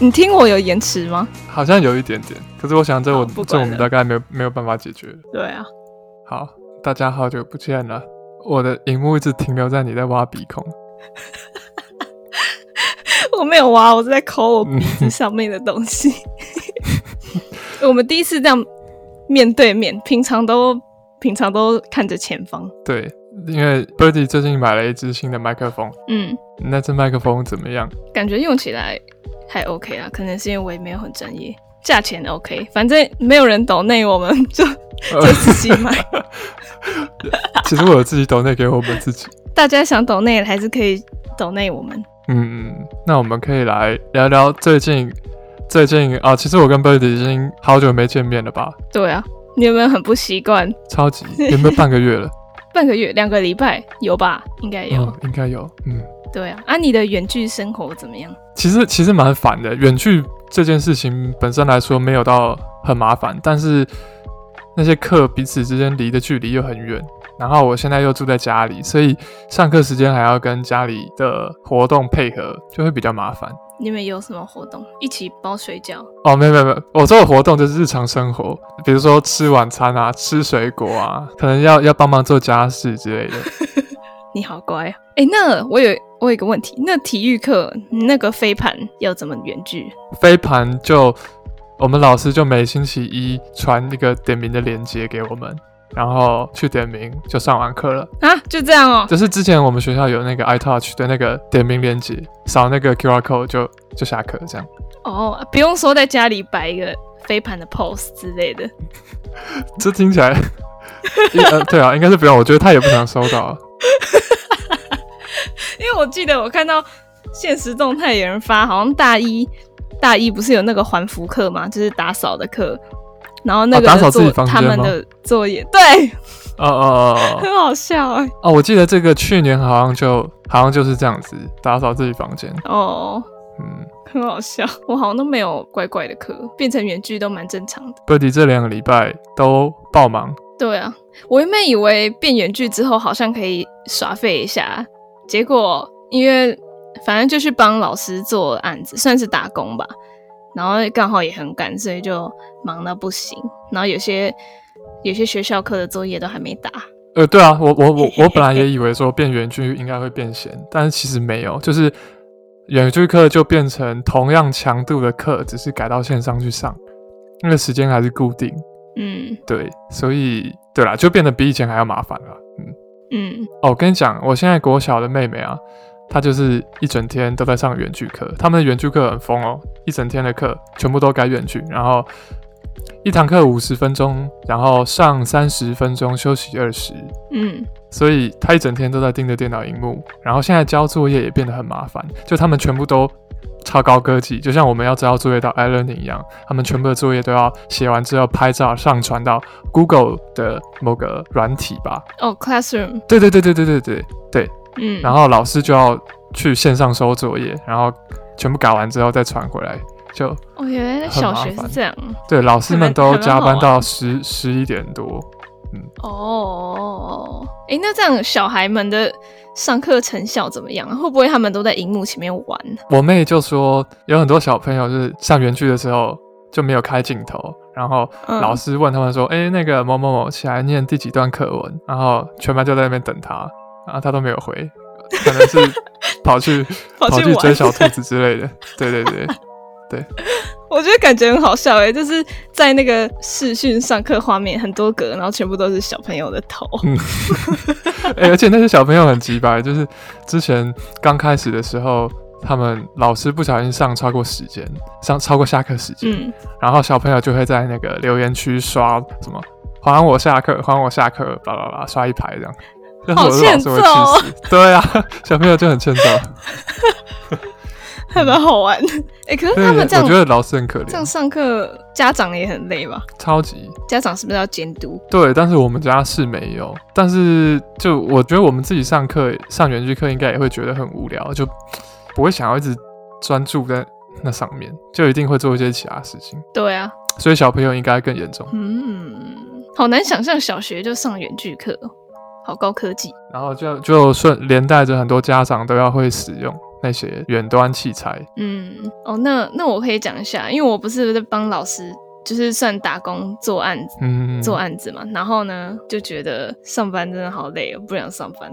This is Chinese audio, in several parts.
你听我有延迟吗？好像有一点点，可是我想这我这我们大概没有没有办法解决。对啊，好，大家好久不见了。我的荧幕一直停留在你在挖鼻孔。我没有挖，我是在抠我鼻子上面的东西。我们第一次这样面对面，平常都平常都看着前方。对，因为 Birdy 最近买了一支新的麦克风。嗯，那支麦克风怎么样？感觉用起来。还 OK 啊，可能是因为我也没有很专业，价钱 OK，反正没有人抖内，我们就 就自己买。其实我有自己抖内给我们自己。大家想抖内还是可以抖内我们。嗯嗯，那我们可以来聊聊最近最近啊，其实我跟 Birdy 已经好久没见面了吧？对啊，你有没有很不习惯？超级，有没有半个月了？半个月，两个礼拜有吧？应该有，嗯，应该有，嗯。对啊，啊，你的远距生活怎么样？其实其实蛮烦的，远距这件事情本身来说没有到很麻烦，但是那些课彼此之间离的距离又很远，然后我现在又住在家里，所以上课时间还要跟家里的活动配合，就会比较麻烦。你们有什么活动？一起包水饺？哦，没有没有没有，我做的活动就是日常生活，比如说吃晚餐啊，吃水果啊，可能要要帮忙做家事之类的。你好乖啊！哎，那我有我有一个问题，那体育课那个飞盘要怎么远距？飞盘就我们老师就每星期一传一个点名的链接给我们，然后去点名就上完课了啊，就这样哦。就是之前我们学校有那个 iTouch 的那个点名链接，扫那个 QR code 就就下课这样。哦，不用说在家里摆一个飞盘的 pose 之类的。这听起来，呃，对啊，应该是不用。我觉得他也不想收到。因为我记得我看到现实动态有人发，好像大一大一不是有那个环服课嘛，就是打扫的课，然后那个、哦、打扫自己房间他们的作业，对，哦哦哦，很好笑哎、欸，哦，我记得这个去年好像就好像就是这样子打扫自己房间，哦，嗯，很好笑，我好像都没有怪怪的课，变成远距都蛮正常的。Birdy 这两个礼拜都爆忙，对啊，我原本以为变远距之后好像可以耍废一下。结果，因为反正就是帮老师做案子，算是打工吧。然后刚好也很赶，所以就忙到不行。然后有些有些学校课的作业都还没打。呃，对啊，我我我 我本来也以为说变远距应该会变闲，但是其实没有，就是远距课就变成同样强度的课，只是改到线上去上，那个时间还是固定。嗯，对，所以对啦，就变得比以前还要麻烦了。嗯。嗯，哦，我跟你讲，我现在国小的妹妹啊，她就是一整天都在上远距课，他们的远距课很疯哦，一整天的课全部都改远距，然后一堂课五十分钟，然后上三十分钟，休息二十。嗯，所以她一整天都在盯着电脑荧幕，然后现在交作业也变得很麻烦，就他们全部都。超高科技，就像我们要交作业到 iLearning 一样，他们全部的作业都要写完之后拍照上传到 Google 的某个软体吧？哦，Classroom。对对对对对对对对。嗯。然后老师就要去线上收作业，然后全部改完之后再传回来，就哦，原来小学是这样。对，老师们都加班到十十一点多。嗯。哦，哎、欸，那这样小孩们的。上课成效怎么样？会不会他们都在荧幕前面玩？我妹就说，有很多小朋友就是上园剧的时候就没有开镜头，然后老师问他们说：“哎、那个某某某起来念第几段课文？”然后全班就在那边等他，然后他都没有回，可能是跑去跑去追小兔子之类的。对对对对。我觉得感觉很好笑诶，就是在那个视讯上课画面很多格，然后全部都是小朋友的头。嗯，欸，而且那些小朋友很机掰，就是之前刚开始的时候，他们老师不小心上超过时间，上超过下课时间，嗯，然后小朋友就会在那个留言区刷什么“还我下课，还我下课”，巴拉巴拉刷一排这样。但是我的老师会气死。对啊，小朋友就很欠揍。还蛮好玩的，哎、欸，可是他们这样，我觉得老师很可怜。这样上课，家长也很累吧？超级。家长是不是要监督？对，但是我们家是没有。但是就我觉得我们自己上课上远距课，应该也会觉得很无聊，就不会想要一直专注在那上面，就一定会做一些其他事情。对啊，所以小朋友应该更严重。嗯，好难想象小学就上远距课，好高科技。然后就就顺连带着很多家长都要会使用。那些远端器材，嗯，哦，那那我可以讲一下，因为我不是在帮老师，就是算打工做案子，嗯，做案子嘛，然后呢，就觉得上班真的好累哦，不想上班。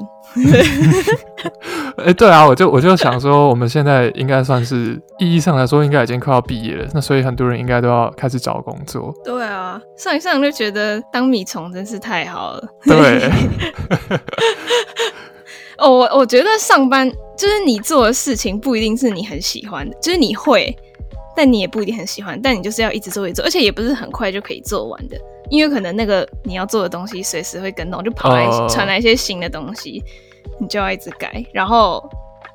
哎、欸，对啊，我就我就想说，我们现在应该算是意义上来说，应该已经快要毕业了，那所以很多人应该都要开始找工作。对啊，上一上就觉得当米虫真是太好了。对。哦，我我觉得上班就是你做的事情不一定是你很喜欢的，就是你会，但你也不一定很喜欢，但你就是要一直做一直做，而且也不是很快就可以做完的，因为可能那个你要做的东西随时会跟动，就跑来传、uh... 来一些新的东西，你就要一直改。然后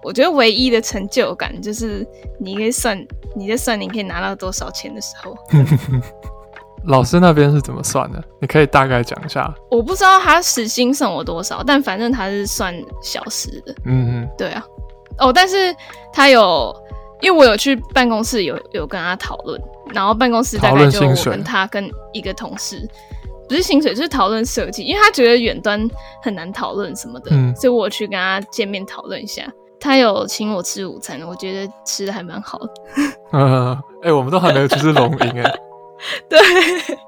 我觉得唯一的成就感就是你可以算你在算你可以拿到多少钱的时候。老师那边是怎么算的？你可以大概讲一下。我不知道他时薪算我多少，但反正他是算小时的。嗯嗯，对啊。哦，但是他有，因为我有去办公室有有跟他讨论，然后办公室大概就我跟他跟一个同事，不是薪水，就是讨论设计，因为他觉得远端很难讨论什么的，嗯，所以我去跟他见面讨论一下。他有请我吃午餐，我觉得吃的还蛮好的。嗯，哎、欸，我们都还没有去吃龙吟哎。对，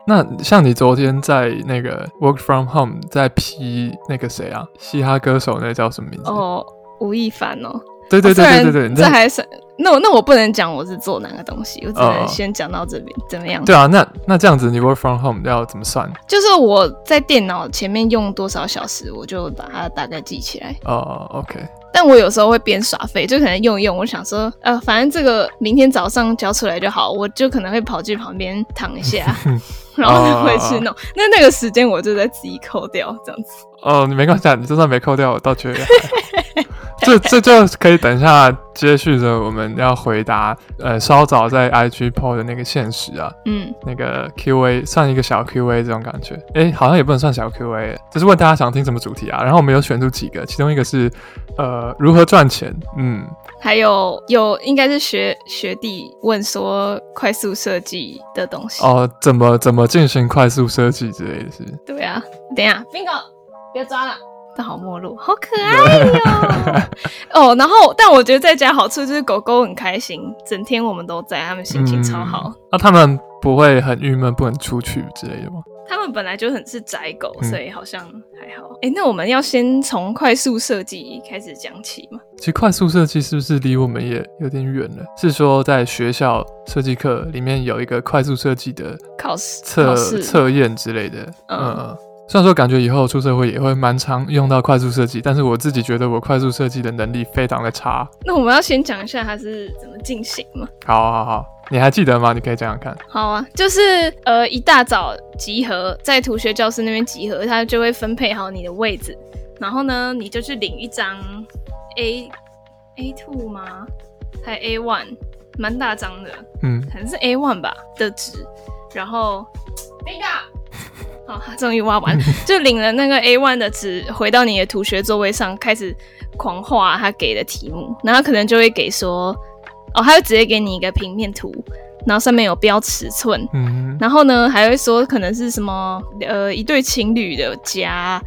那像你昨天在那个 work from home 在批那个谁啊，嘻哈歌手，那个叫什么名字？哦，吴亦凡哦。对对对对对对，这还是那我那我不能讲我是做哪个东西，我只能先讲到这边，哦，怎么样？对啊，那那这样子你 work from home 要怎么算？就是我在电脑前面用多少小时，我就把它大概记起来。哦，OK。但我有时候会边耍废，就可能用一用。我想说，呃，反正这个明天早上交出来就好，我就可能会跑去旁边躺一下，然后回去弄。那那个时间我就在自己扣掉，这样子。哦，你没关系，你就算没扣掉，我倒觉得。这这就可以等一下接续着我们要回答，呃，稍早在 IG PO 的那个现实啊，嗯，那个 QA 算一个小 QA 这种感觉，哎，好像也不能算小 QA，就是问大家想听什么主题啊，然后我们有选出几个，其中一个是呃如何赚钱，嗯，还有有应该是学学弟问说快速设计的东西哦，怎么怎么进行快速设计之类的是？对啊，等一下，Bingo，别抓了。但好陌路，好可爱哟！哦，然后，但我觉得在家好处就是狗狗很开心，整天我们都在，他们心情超好。嗯、那他们不会很郁闷，不能出去之类的吗？他们本来就很是宅狗，所以好像还好。哎、嗯欸，那我们要先从快速设计开始讲起吗？其实快速设计是不是离我们也有点远了？是说在学校设计课里面有一个快速设计的考试、测测验之类的？嗯。嗯虽然说感觉以后出社会也会蛮常用到快速设计，但是我自己觉得我快速设计的能力非常的差。那我们要先讲一下它是怎么进行吗？好，好，好，你还记得吗？你可以讲讲看。好啊，就是呃一大早集合在图学教室那边集合，他就会分配好你的位置，然后呢你就去领一张 A A two 吗？还 A one，蛮大张的，嗯，可能是 A one 吧的纸，然后 Bingo 好，终于挖完，就领了那个 A one 的纸，回到你的图学座位上，开始狂画他给的题目。然后可能就会给说，哦，他会直接给你一个平面图，然后上面有标尺寸。嗯，然后呢，还会说可能是什么，呃，一对情侣的家。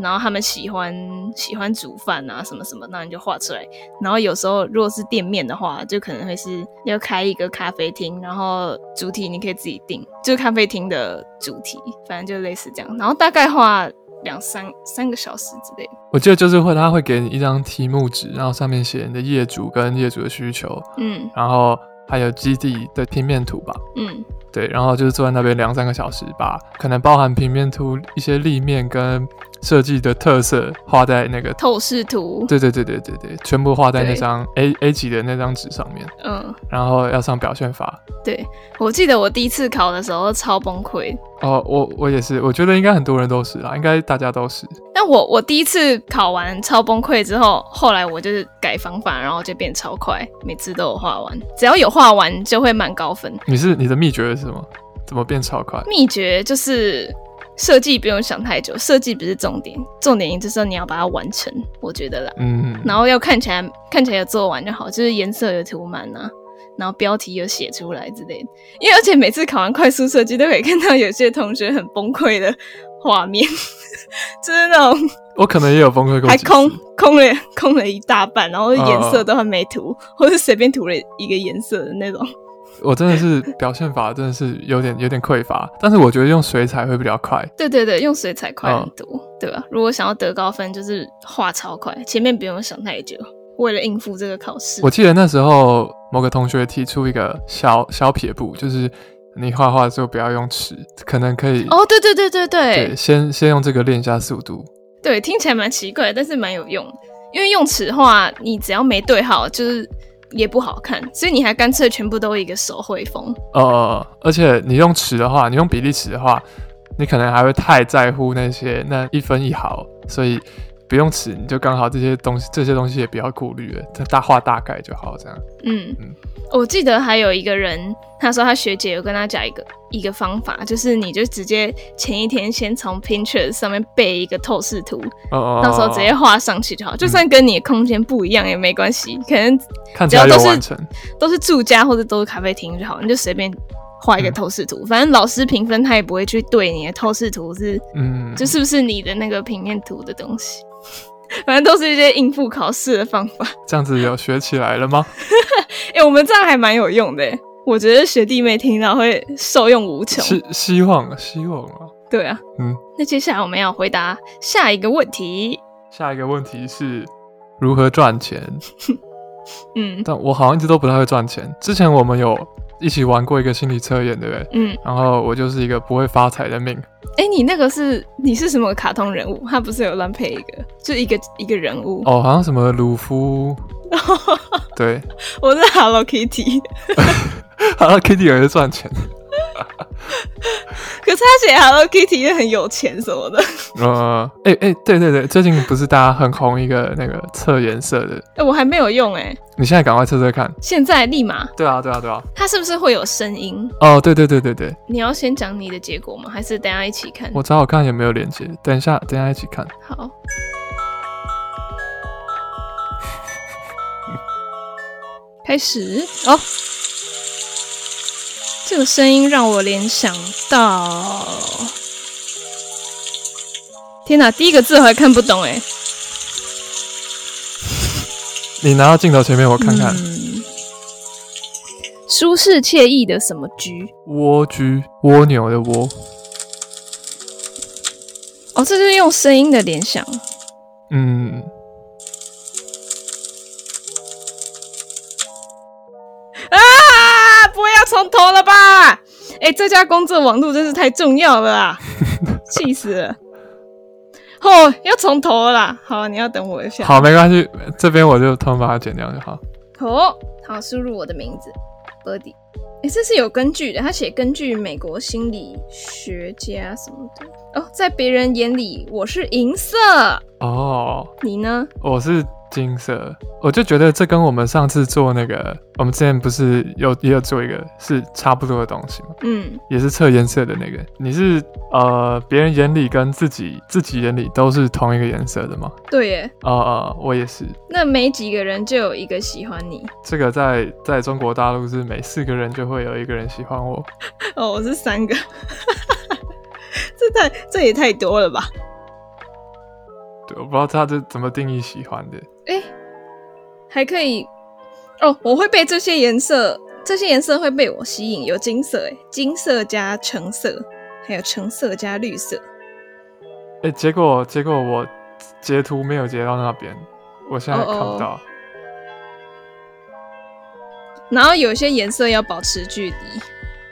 然后他们喜欢喜欢煮饭啊，什么什么，那你就画出来。然后有时候如果是店面的话，就可能会是要开一个咖啡厅，然后主题你可以自己定，就是咖啡厅的主题，反正就类似这样。然后大概画两三三个小时之类。我记得就是会他会给你一张题目纸，然后上面写你的业主跟业主的需求，嗯，然后还有基地的平面图吧，嗯，对，然后就是坐在那边两三个小时吧，可能包含平面图一些立面跟。设计的特色画在那个透视图。对对对对对对，全部画在那张 A A 级的那张纸上面。嗯，然后要上表现法。对，我记得我第一次考的时候超崩溃。哦，我我也是，我觉得应该很多人都是啦，应该大家都是。但我我第一次考完超崩溃之后，后来我就是改方法，然后就变超快，每次都有画完，只要有画完就会满高分。你是你的秘诀是什么？怎么变超快？秘诀就是设计不用想太久，设计不是重点，重点就是你要把它完成，我觉得啦。嗯，然后要看起来看起来有做完就好，就是颜色有涂满啊。然后标题有写出来之类的，因为而且每次考完快速设计都可以看到有些同学很崩溃的画面，就是那种我可能也有崩溃过，还空空了空了一大半，然后颜色都还没涂，哦、或是随便涂了一个颜色的那种。我真的是表现法真的是有点有点匮乏，但是我觉得用水彩会比较快。对对对，用水彩快很多，哦、对吧？如果想要得高分，就是画超快，前面不用想太久。为了应付这个考试，我记得那时候某个同学提出一个小小撇步，就是你画画的时候不要用尺，可能可以哦，对对对对对，对，先先用这个练一下速度。对，听起来蛮奇怪，但是蛮有用，因为用尺画你只要没对好，就是也不好看，所以你还干脆全部都一个手绘风。呃，而且你用尺的话，你用比例尺的话，你可能还会太在乎那些那一分一毫，所以。不用尺，你就刚好这些东西，这些东西也不要顾虑了，他大画大概就好，这样。嗯。嗯，我记得还有一个人，他说他学姐有跟他讲一个一个方法，就是你就直接前一天先从 Pinterest 上面背一个透视图，哦，哦，哦，到时候直接画上去就好，嗯、就算跟你的空间不一样也没关系，可能只要都是都是住家或者都是咖啡厅就好，你就随便画一个透视图，嗯、反正老师评分他也不会去对你的透视图是，嗯，就是不是你的那个平面图的东西。反正都是一些应付考试的方法。这样子有学起来了吗？哎、欸，我们这样还蛮有用的。我觉得学弟妹听到会受用无穷。希希望，希望啊。对啊，嗯。那接下来我们要回答下一个问题。下一个问题是如何赚钱？嗯，但我好像一直都不太会赚钱。之前我们有一起玩过一个心理测验，对不对？嗯。然后我就是一个不会发财的命。哎、欸，你那个是你是什么卡通人物？他不是有乱配一个，就一个一个人物哦，好像什么鲁夫。对，我是 Hello Kitty，Hello Kitty 也是赚钱。可是他写 Hello Kitty 也很有钱什么的。呃，哎、欸、哎、欸，对对对，最近不是大家很红一个那个测颜色的？哎、欸，我还没有用哎、欸。你现在赶快测测看。现在立马。对啊对啊对啊。它是不是会有声音？哦，对对对对对。你要先讲你的结果吗？还是等一下一起看？我找我看有没有连接。等一下，等一下一起看。好。开始哦。这个声音让我联想到，天哪！第一个字我还看不懂哎。你拿到镜头前面，我看看。嗯，舒适惬意的什么居？蜗居，蜗牛的蜗。哦，这是用声音的联想。嗯。从头了吧？哎、欸，这家工作网络真是太重要了啦，气死了！哦，要从头了啦。好，你要等我一下。好，没关系，这边我就通把它剪掉就好。哦，好，输入我的名字，Birdy。哎、欸，这是有根据的，他写根据美国心理学家什么的。哦，在别人眼里我是银色。哦，你呢？我是。金色，我就觉得这跟我们上次做那个，我们之前不是有也有做一个是差不多的东西吗？嗯，也是测颜色的那个。你是呃，别人眼里跟自己自己眼里都是同一个颜色的吗？对耶。哦哦、我也是。那每几个人就有一个喜欢你。这个在在中国大陆是每四个人就会有一个人喜欢我。哦，我是三个。这太这也太多了吧？我不知道他这怎么定义喜欢的。哎、欸，还可以哦，我会被这些颜色，这些颜色会被我吸引。有金色，哎，金色加橙色，还有橙色加绿色。哎、欸，结果结果我截图没有截到那边，我现在看不到。哦哦。然后有些颜色要保持距离。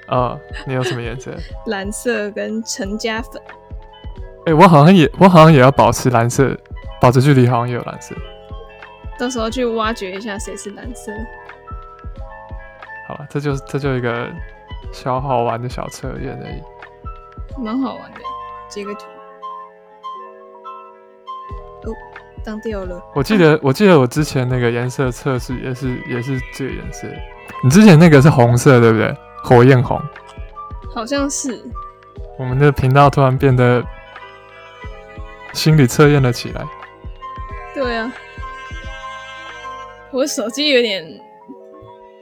啊、哦，你有什么颜色？蓝色跟橙加粉。哎、欸，我好像也我好像也要保持蓝色，保持距离好像也有蓝色。到时候去挖掘一下谁是蓝色。好吧，这就这就一个小好玩的小测验而已。蛮好玩的，截个图。哦，当掉了。我记得、啊、我记得我之前那个颜色测试也是也是这个颜色。你之前那个是红色对不对？火焰红。好像是。我们的频道突然变得心理测验了起来。对啊。我手机有点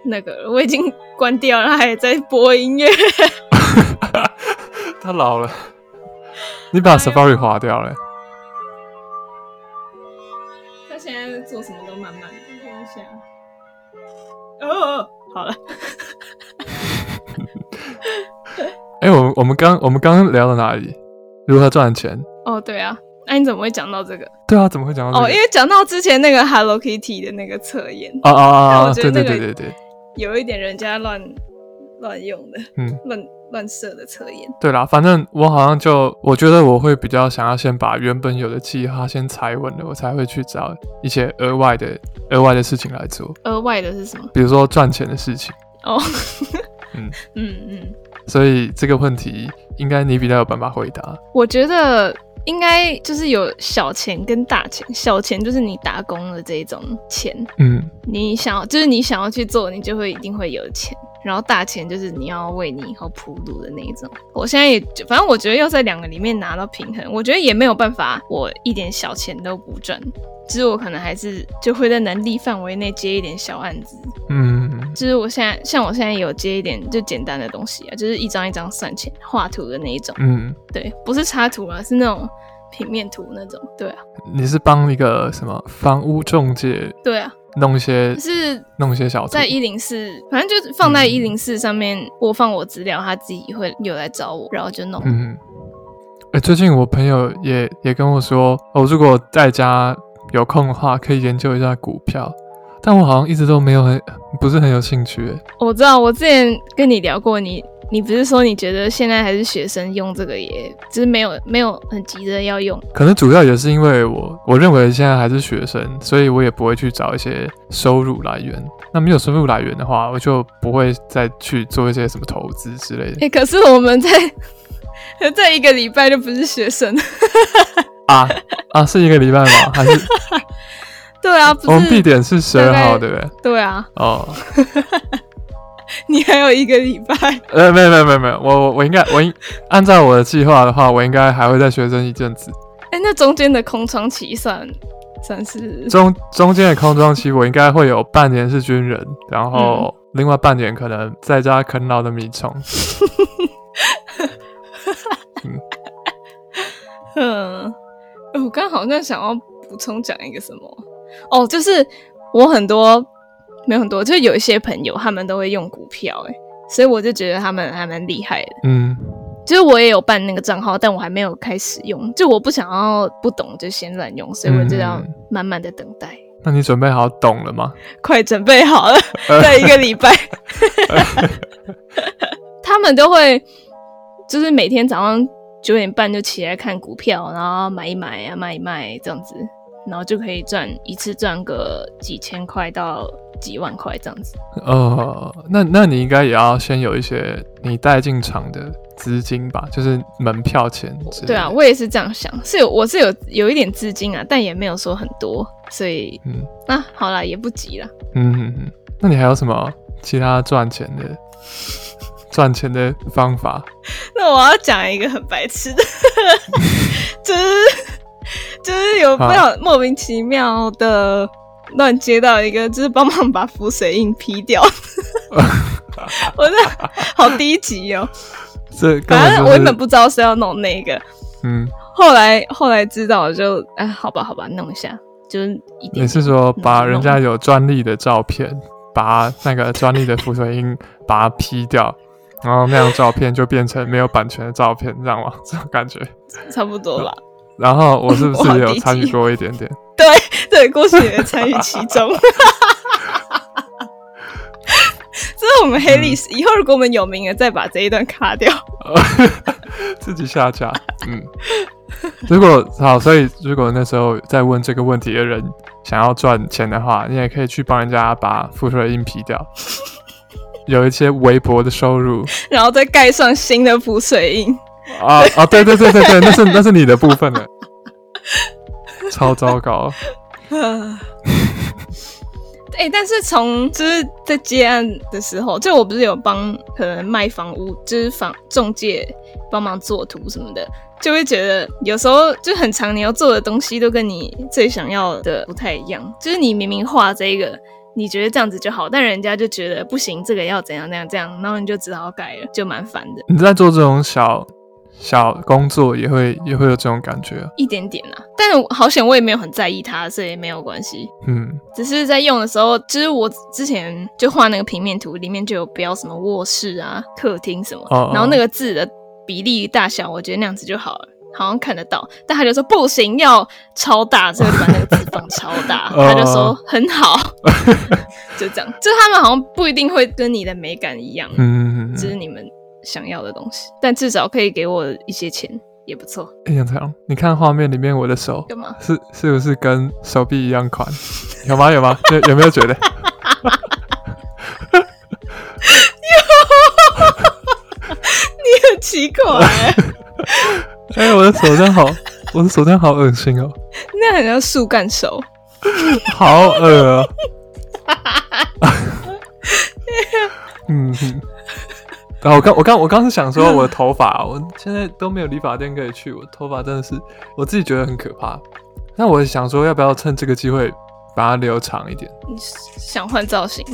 那个，我已经关掉了，它还在播音乐。他老了，你把 Safari 划掉了。他现在做什么都慢慢的，等一下。哦，好了。哎、欸，我我们刚我们刚刚聊到哪里？如何赚钱？哦，对啊。那、啊、你怎么会讲到这个？对啊，怎么会讲到这个？哦，因为讲到之前那个 Hello Kitty 的那个测验。啊啊啊！对对对对对，有一点人家乱乱用的，嗯，乱乱设的测验。对啦，反正我好像就我觉得我会比较想要先把原本有的计划先踩稳了，我才会去找一些额外的额外的事情来做。额外的是什么？比如说赚钱的事情。哦，嗯嗯嗯。所以这个问题应该你比较有办法回答。我觉得。应该就是有小钱跟大钱，小钱就是你打工的这一种钱，嗯，你想要就是你想要去做，你就会一定会有钱。然后大钱就是你要为你以后铺路的那一种。我现在也反正我觉得要在两个里面拿到平衡，我觉得也没有办法，我一点小钱都不赚。其实我可能还是就会在能力范围内接一点小案子，嗯，就是我现在像我现在有接一点就简单的东西啊，就是一张一张算钱画图的那一种，嗯，对，不是插图啊，是那种平面图那种，对啊。你是帮一个什么房屋中介？对啊，弄一些是弄一些小，在一零四，反正就是放在一零四上面播放我资料，他自己会有来找我，然后就弄。嗯，哎、欸，最近我朋友也也跟我说，我、哦、如果在家。有空的话可以研究一下股票，但我好像一直都没有很不是很有兴趣。我知道，我之前跟你聊过，你你不是说你觉得现在还是学生用这个也，只是没有没有很急着要用。可能主要也是因为我我认为现在还是学生，所以我也不会去找一些收入来源。那没有收入来源的话，我就不会再去做一些什么投资之类的。哎、欸，可是我们在 在一个礼拜就不是学生。啊啊，是一个礼拜吗？还是？对啊，我们闭点是十二号，对不对？对啊。哦，你还有一个礼拜？呃，没有没有没有没有，我我我应该我应按照我的计划的话，我应该还会再学生一阵子。哎、欸，那中间的空窗期算算是中中间的空窗期，我应该会有半年是军人，然后另外半年可能在家啃老的米虫。嗯。嗯我刚好像想要补充讲一个什么哦，就是我很多没有很多，就是有一些朋友他们都会用股票，哎，所以我就觉得他们还蛮厉害的。嗯，就是我也有办那个账号，但我还没有开始用，就我不想要不懂就先乱用，所以我就要慢慢的等待。嗯，那你准备好懂了吗？快准备好了，在一个礼拜，他们都会就是每天早上。九点半就起来看股票，然后买一买啊，卖一卖这样子，然后就可以赚一次赚个几千块到几万块这样子。哦，那那你应该也要先有一些你带进场的资金吧，就是门票钱。对啊，我也是这样想，是有我是有有一点资金啊，但也没有说很多，所以嗯，那、啊、好啦，也不急啦。嗯哼哼，那你还有什么其他赚钱的？赚钱的方法，那我要讲一个很白痴的，就是就是有没有莫名其妙的乱接到一个，就是帮忙把浮水印 P 掉，我这好低级哦。这反正我原本不知道是要弄那个，嗯，后来后来知道就哎，好吧好吧，弄一下，就是一点。你是说把人家有专利的照片，把那个专利的浮水印把它 P 掉？然后那张照片就变成没有版权的照片，这样吗？这种感觉差不多了。然后我是不是也有参与过一点点？对 对，过去也参与其中。这是我们黑历史，嗯。以后如果我们有名了，再把这一段卡掉，自己下架。嗯，如果好，所以如果那时候在问这个问题的人想要赚钱的话，你也可以去帮人家把浮水印批掉，有一些微薄的收入，然后再盖上新的浮水印。啊啊，对对对对对，那是那是你的部分了，超糟糕。哎、欸，但是从就是在接案的时候，就我不是有帮可能卖房屋，就是房中介帮忙做图什么的，就会觉得有时候就很常，你要做的东西都跟你最想要的不太一样。就是你明明画这个，你觉得这样子就好，但人家就觉得不行，这个要怎样怎样这样，然后你就只好改了，就蛮烦的。你在做这种小。小工作也会也会有这种感觉，啊，一点点啦。但是好险，我也没有很在意它，所以没有关系。嗯，只是在用的时候，其实我之前就画那个平面图，里面就有标什么卧室啊、客厅什么，哦哦，然后那个字的比例大小，我觉得那样子就好了，好像看得到。但他就说不行，要超大，所以就把那个字放超大。他就说很好，就这样。就他们好像不一定会跟你的美感一样，嗯。想要的东西，但至少可以给我一些钱，也不错。哎、欸，杨彩龙，你看画面里面我的手，干嘛？是是不是跟手臂一样宽？有吗？有吗？有有没有觉得？有，你很奇怪。哎、欸，我的手这样好，我的手这样好恶心哦。那很像树干手，好恶哦。嗯哼。然后我刚我刚我刚是想说我的 头发，我现在都没有理发店可以去，我头发真的是我自己觉得很可怕。那我想说，要不要趁这个机会把它留长一点？你想换造型？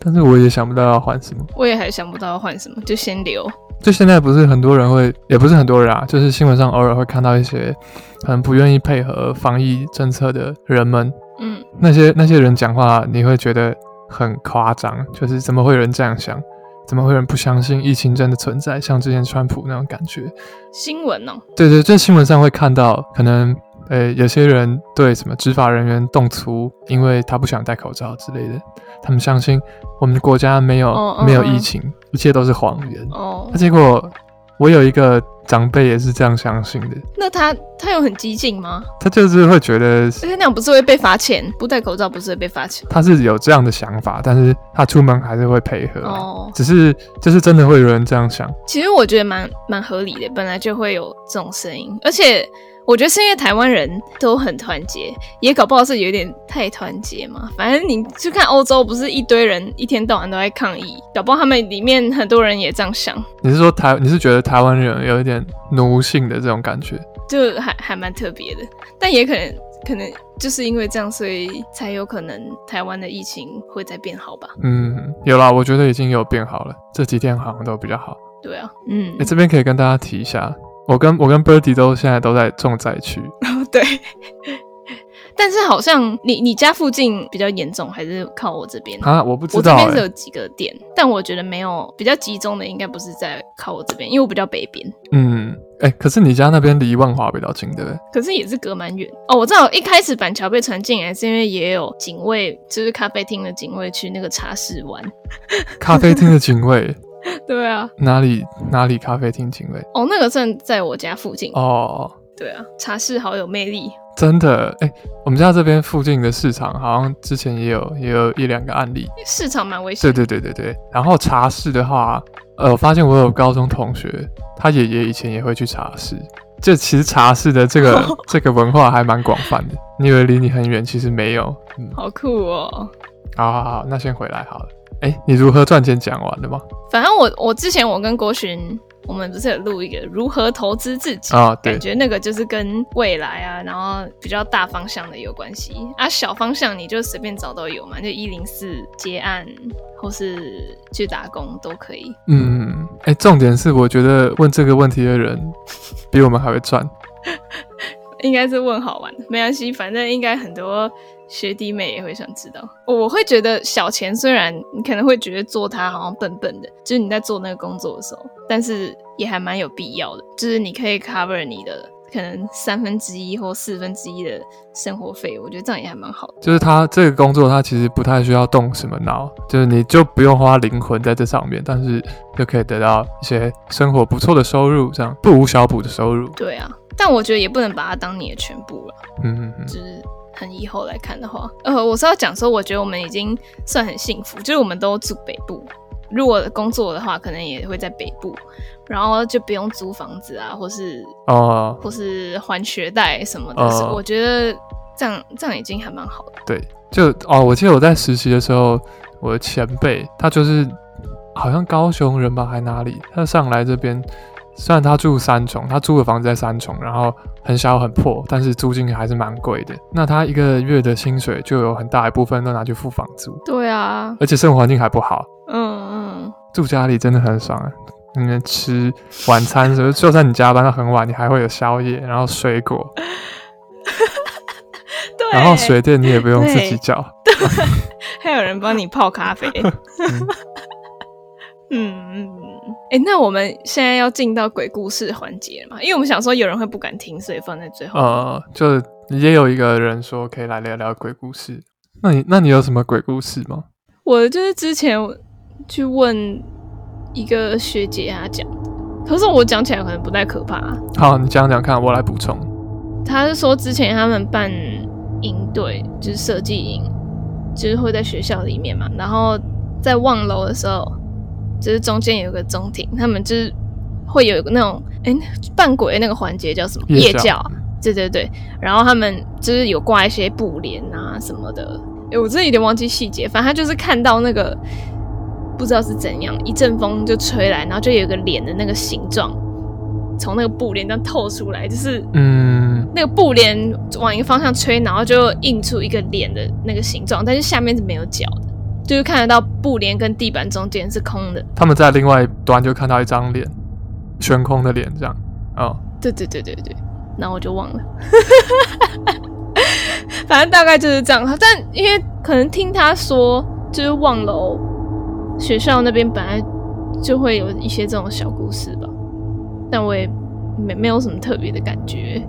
但是我也想不到要换什么。我也还想不到要换什么，就先留。就现在不是很多人会，也不是很多人啊，就是新闻上偶尔会看到一些很不愿意配合防疫政策的人们。嗯，那些那些人讲话，你会觉得很夸张，就是怎么会有人这样想？怎么会有人不相信疫情真的存在？像之前川普那种感觉，新闻呢、哦？对对，在新闻上会看到，可能呃，有些人对什么执法人员动粗，因为他不想戴口罩之类的。他们相信我们的国家没有、哦、没有疫情，哦、一切都是谎言。哦，那结果我有一个。长辈也是这样相信的。那他他有很激进吗？他就是会觉得，而且那样不是会被罚钱？不戴口罩不是会被罚钱？他是有这样的想法，但是他出门还是会配合。哦，只是就是真的会有人这样想。其实我觉得蛮蛮合理的，本来就会有这种声音，而且。我觉得是因为台湾人都很团结，也搞不好是有点太团结嘛。反正你去看欧洲，不是一堆人一天到晚都在抗议，搞不好他们里面很多人也这样想。你是说台？你是觉得台湾人有一点奴性的这种感觉？就还还蛮特别的，但也可能可能就是因为这样，所以才有可能台湾的疫情会再变好吧？嗯，有啦，我觉得已经有变好了，这几天好像都比较好。对啊，嗯，哎、欸，这边可以跟大家提一下。我跟我跟 Birdy 都现在都在重灾区，对，但是好像你你家附近比较严重，还是靠我这边啊？我不知道、欸，我这边是有几个点，但我觉得没有比较集中的，应该不是在靠我这边，因为我比较北边。嗯，哎、欸，可是你家那边离万华比较近，对不对？可是也是隔蛮远哦。我知道一开始板桥被传进来，是因为也有警卫，就是咖啡厅的警卫去那个茶室玩。咖啡厅的警卫。对啊，哪里哪里咖啡厅警卫？哦，那个算在我家附近哦。对啊，茶室好有魅力，真的。哎、欸，我们家这边附近的市场好像之前也有也有一两个案例。市场蛮危险。对对对对对。然后茶室的话，呃，我发现我有高中同学，他爷爷以前也会去茶室。就其实茶室的这个、哦、这个文化还蛮广泛的。你以为离你很远，其实没有。嗯，好酷哦。好好好，那先回来好了。哎、欸，你如何赚钱讲完了吗？反正我我之前我跟郭洵，我们不是有录一个如何投资自己啊？对，感觉那个就是跟未来啊，然后比较大方向的有关系啊。小方向你就随便找都有嘛，就一零四接案或是去打工都可以。嗯，哎、欸，重点是我觉得问这个问题的人比我们还会赚。应该是问好玩的，没关系，反正应该很多。学弟妹也会想知道，我会觉得小钱虽然你可能会觉得做它好像笨笨的，就是你在做那个工作的时候，但是也还蛮有必要的，就是你可以 cover 你的可能三分之一或四分之一的生活费，我觉得这样也还蛮好的。就是他这个工作，他其实不太需要动什么脑，就是你就不用花灵魂在这上面，但是就可以得到一些生活不错的收入，这样不无小补的收入。对啊。但我觉得也不能把它当你的全部了。嗯嗯嗯，就是很以后来看的话，呃，我是要讲说，我觉得我们已经算很幸福，就是我们都住北部，如果工作的话，可能也会在北部，然后就不用租房子啊，或是哦，或是还学贷什么的，哦，我觉得这样这样已经还蛮好的。对，就哦，我记得我在实习的时候，我的前辈他就是好像高雄人吧，还哪里，他上来这边。虽然他住三重，他租的房子在三重，然后很小很破，但是租金还是蛮贵的。那他一个月的薪水就有很大一部分都拿去付房租。对啊，而且生活环境还不好。嗯嗯，住家里真的很爽啊！你们吃晚餐时候，就算你加班到很晚，你还会有宵夜，然后水果。对。然后水电你也不用自己缴。对。还有人帮你泡咖啡。嗯嗯。哎、欸，那我们现在要进到鬼故事环节了嘛？因为我们想说有人会不敢听，所以放在最后。呃，就也有一个人说可以来聊聊鬼故事。那你那你有什么鬼故事吗？我就是之前去问一个学姐她讲，可是我讲起来可能不太可怕。好，你讲讲看，我来补充。他是说之前他们办营队，就是设计营，就是会在学校里面嘛，然后在望楼的时候。就是中间有个中庭，他们就是会有那种哎、欸、扮鬼的那个环节叫什么夜教？对对对，然后他们就是有挂一些布帘啊什么的。哎、欸，我真的有点忘记细节，反正他就是看到那个不知道是怎样，一阵风就吹来，然后就有个脸的那个形状从那个布帘这样透出来，就是嗯，那个布帘往一个方向吹，然后就印出一个脸的那个形状，但是下面是没有脚的。就是看得到布帘跟地板中间是空的，他们在另外一端就看到一张脸，悬空的脸这样。哦，对对对对对，然后我就忘了，反正大概就是这样。但因为可能听他说，就是望楼学校那边本来就会有一些这种小故事吧，但我也没没有什么特别的感觉。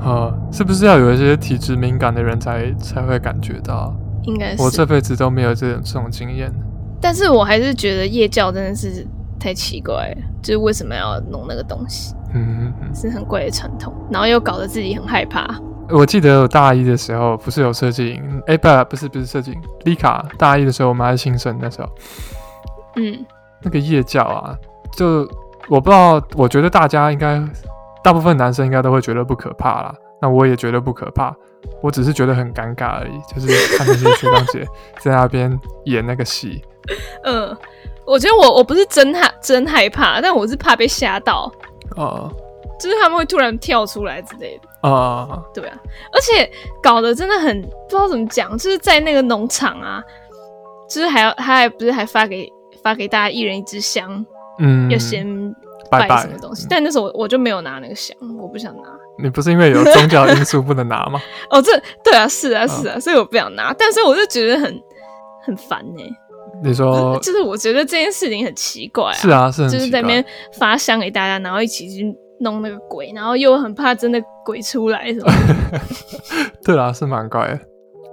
呃、嗯，是不是要有一些体质敏感的人才才会感觉到？应该是我这辈子都没有这种这种经验，但是我还是觉得夜教真的是太奇怪了，就是为什么要弄那个东西？嗯，是很怪的传统，然后又搞得自己很害怕。我记得我大一的时候不是有设计营？哎，不，不是不是设计营，丽卡大一的时候我们还是新生那时候，嗯，那个夜教啊，就我不知道，我觉得大家应该大部分男生应该都会觉得不可怕啦，那我也觉得不可怕。我只是觉得很尴尬而已，就是看那些学长姐 在那边演那个戏。嗯，我觉得我我不是真害真害怕，但我是怕被吓到。哦、uh,，就是他们会突然跳出来之类的。啊、uh,，对啊，而且搞得真的很不知道怎么讲，就是在那个农场啊，就是还要他还不是还发给发给大家一人一支香，嗯，要先拜什么东西。但那时候我我就没有拿那个香，我不想拿。你不是因为有宗教因素不能拿吗？哦，这对啊，是啊，是啊，所以我不想拿。但是我就觉得很很烦呢、欸。你说，就是我觉得这件事情很奇怪、啊。是啊，是，就是在那边发香给大家，然后一起去弄那个鬼，然后又很怕真的鬼出来什么。对啊，是蛮怪的。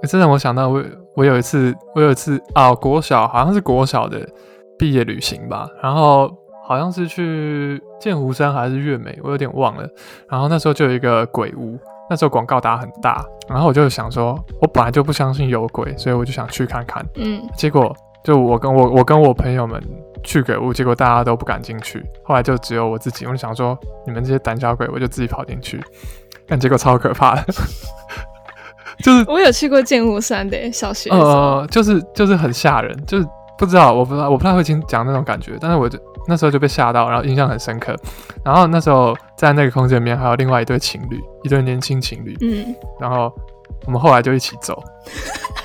这让我想到我，我我有一次，我有一次啊，国小好像是国小的毕业旅行吧，然后。好像是去剑湖山还是月美，我有点忘了。然后那时候就有一个鬼屋，那时候广告打很大，然后我就想说，我本来就不相信有鬼，所以我就想去看看。嗯，结果就我跟我我跟我朋友们去鬼屋，结果大家都不敢进去。后来就只有我自己，我就想说，你们这些胆小鬼，我就自己跑进去。但结果超可怕的，就是我有去过剑湖山的小学，呃，就是就是很吓人，就是不知道，我不知道，我不太会听讲那种感觉，但是我就。那时候就被吓到，然后印象很深刻。然后那时候在那个空间里面还有另外一对情侣，一对年轻情侣。嗯。然后我们后来就一起走，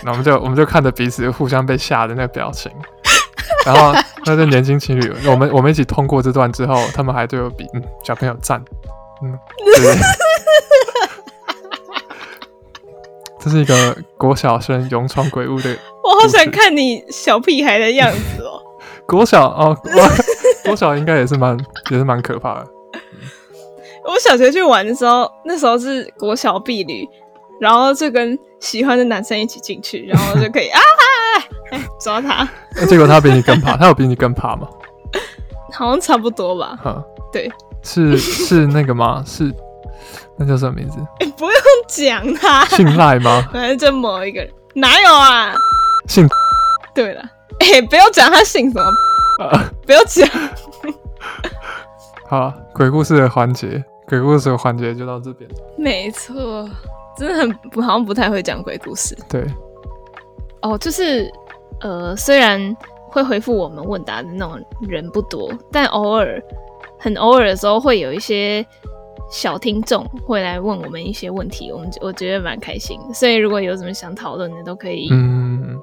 然后我们就我们就看着彼此互相被吓的那个表情。然后那对年轻情侣，我们我们一起通过这段之后，他们还对我比嗯小朋友赞，嗯，对。这是一个国小生勇闯鬼屋的。我好想看你小屁孩的样子哦。国小哦。国小应该也是蛮也是蛮可怕的。我小学去玩的时候，那时候是国小婢女，然后就跟喜欢的男生一起进去，然后就可以啊，抓他。结果他比你更怕，他有比你更怕吗？好像差不多吧。哈，对，是是那个吗？是那叫什么名字？欸、不用讲他，姓赖吗？反正就某一个人，哪有啊？姓。对了，哎、欸，不要讲他姓什么，啊、不要讲。好，鬼故事的环节，鬼故事的环节就到这边。没错，真的很不，好像不太会讲鬼故事。对。哦，就是呃，虽然会回复我们问答的那种人不多，但偶尔，很偶尔的时候，会有一些小听众会来问我们一些问题，我们我觉得蛮开心。所以如果有什么想讨论的，都可以。嗯。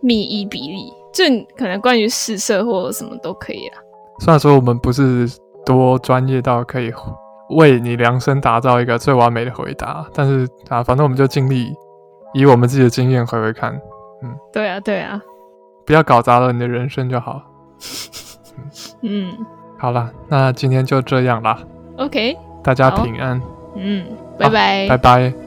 密一比例，就可能关于试色或什么都可以啦。虽然说我们不是多专业到可以为你量身打造一个最完美的回答，但是啊，反正我们就尽力以我们自己的经验回回看。嗯，对啊，对啊，不要搞砸了你的人生就好。嗯，好了，那今天就这样啦。OK，大家平安。嗯，拜拜，拜拜。